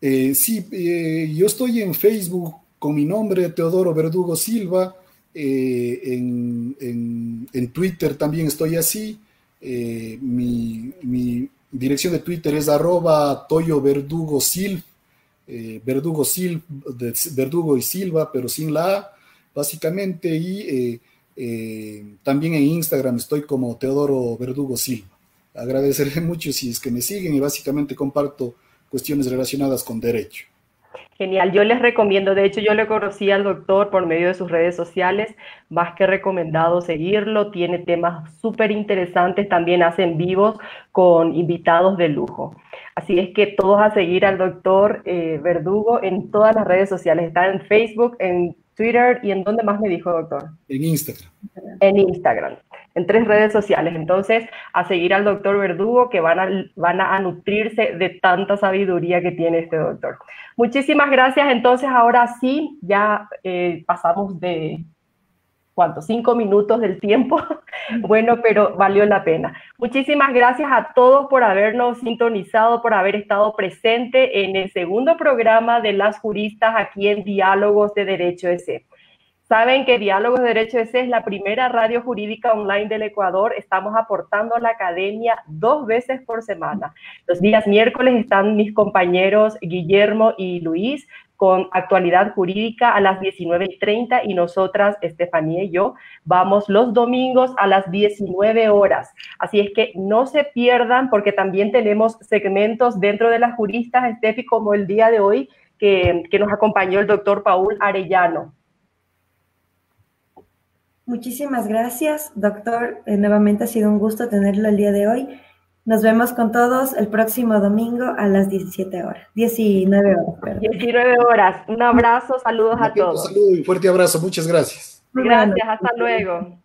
Eh, sí, eh, yo estoy en Facebook con mi nombre, Teodoro Verdugo Silva. Eh, en, Twitter también estoy así. Mi, dirección de Twitter es arroba Toyo Verdugo Sil, Verdugo Sil, Verdugo y Silva, pero sin la A, básicamente. Y también en Instagram estoy como Teodoro Verdugo Silva. Agradecerle mucho si es que me siguen y básicamente comparto cuestiones relacionadas con derecho. Genial, yo les recomiendo, de hecho yo le conocí al doctor por medio de sus redes sociales, más que recomendado seguirlo, tiene temas súper interesantes, también hacen vivos con invitados de lujo. Así es que todos a seguir al doctor eh, Verdugo en todas las redes sociales, está en Facebook, en Twitter y en dónde más me dijo doctor. En Instagram. En Instagram en tres redes sociales. Entonces, a seguir al doctor Verdugo, que van a, van a nutrirse de tanta sabiduría que tiene este doctor. Muchísimas gracias. Entonces, ahora sí, ya eh, pasamos de, ¿cuánto? Cinco minutos del tiempo. bueno, pero valió la pena. Muchísimas gracias a todos por habernos sintonizado, por haber estado presente en el segundo programa de las juristas aquí en Diálogos de Derecho ESE. Saben que Diálogos de Derecho ese es la primera radio jurídica online del Ecuador. Estamos aportando a la academia dos veces por semana. Los días miércoles están mis compañeros Guillermo y Luis con actualidad jurídica a las 19.30 y nosotras, Estefanía y yo, vamos los domingos a las 19 horas. Así es que no se pierdan porque también tenemos segmentos dentro de las juristas, Estefi, como el día de hoy que, que nos acompañó el doctor Paul Arellano. Muchísimas gracias, doctor. Eh, nuevamente ha sido un gusto tenerlo el día de hoy. Nos vemos con todos el próximo domingo a las 17 horas, 19 horas. 19 horas. Un abrazo, saludos a todos. Un saludo y fuerte abrazo. Muchas gracias. Gracias, hasta luego.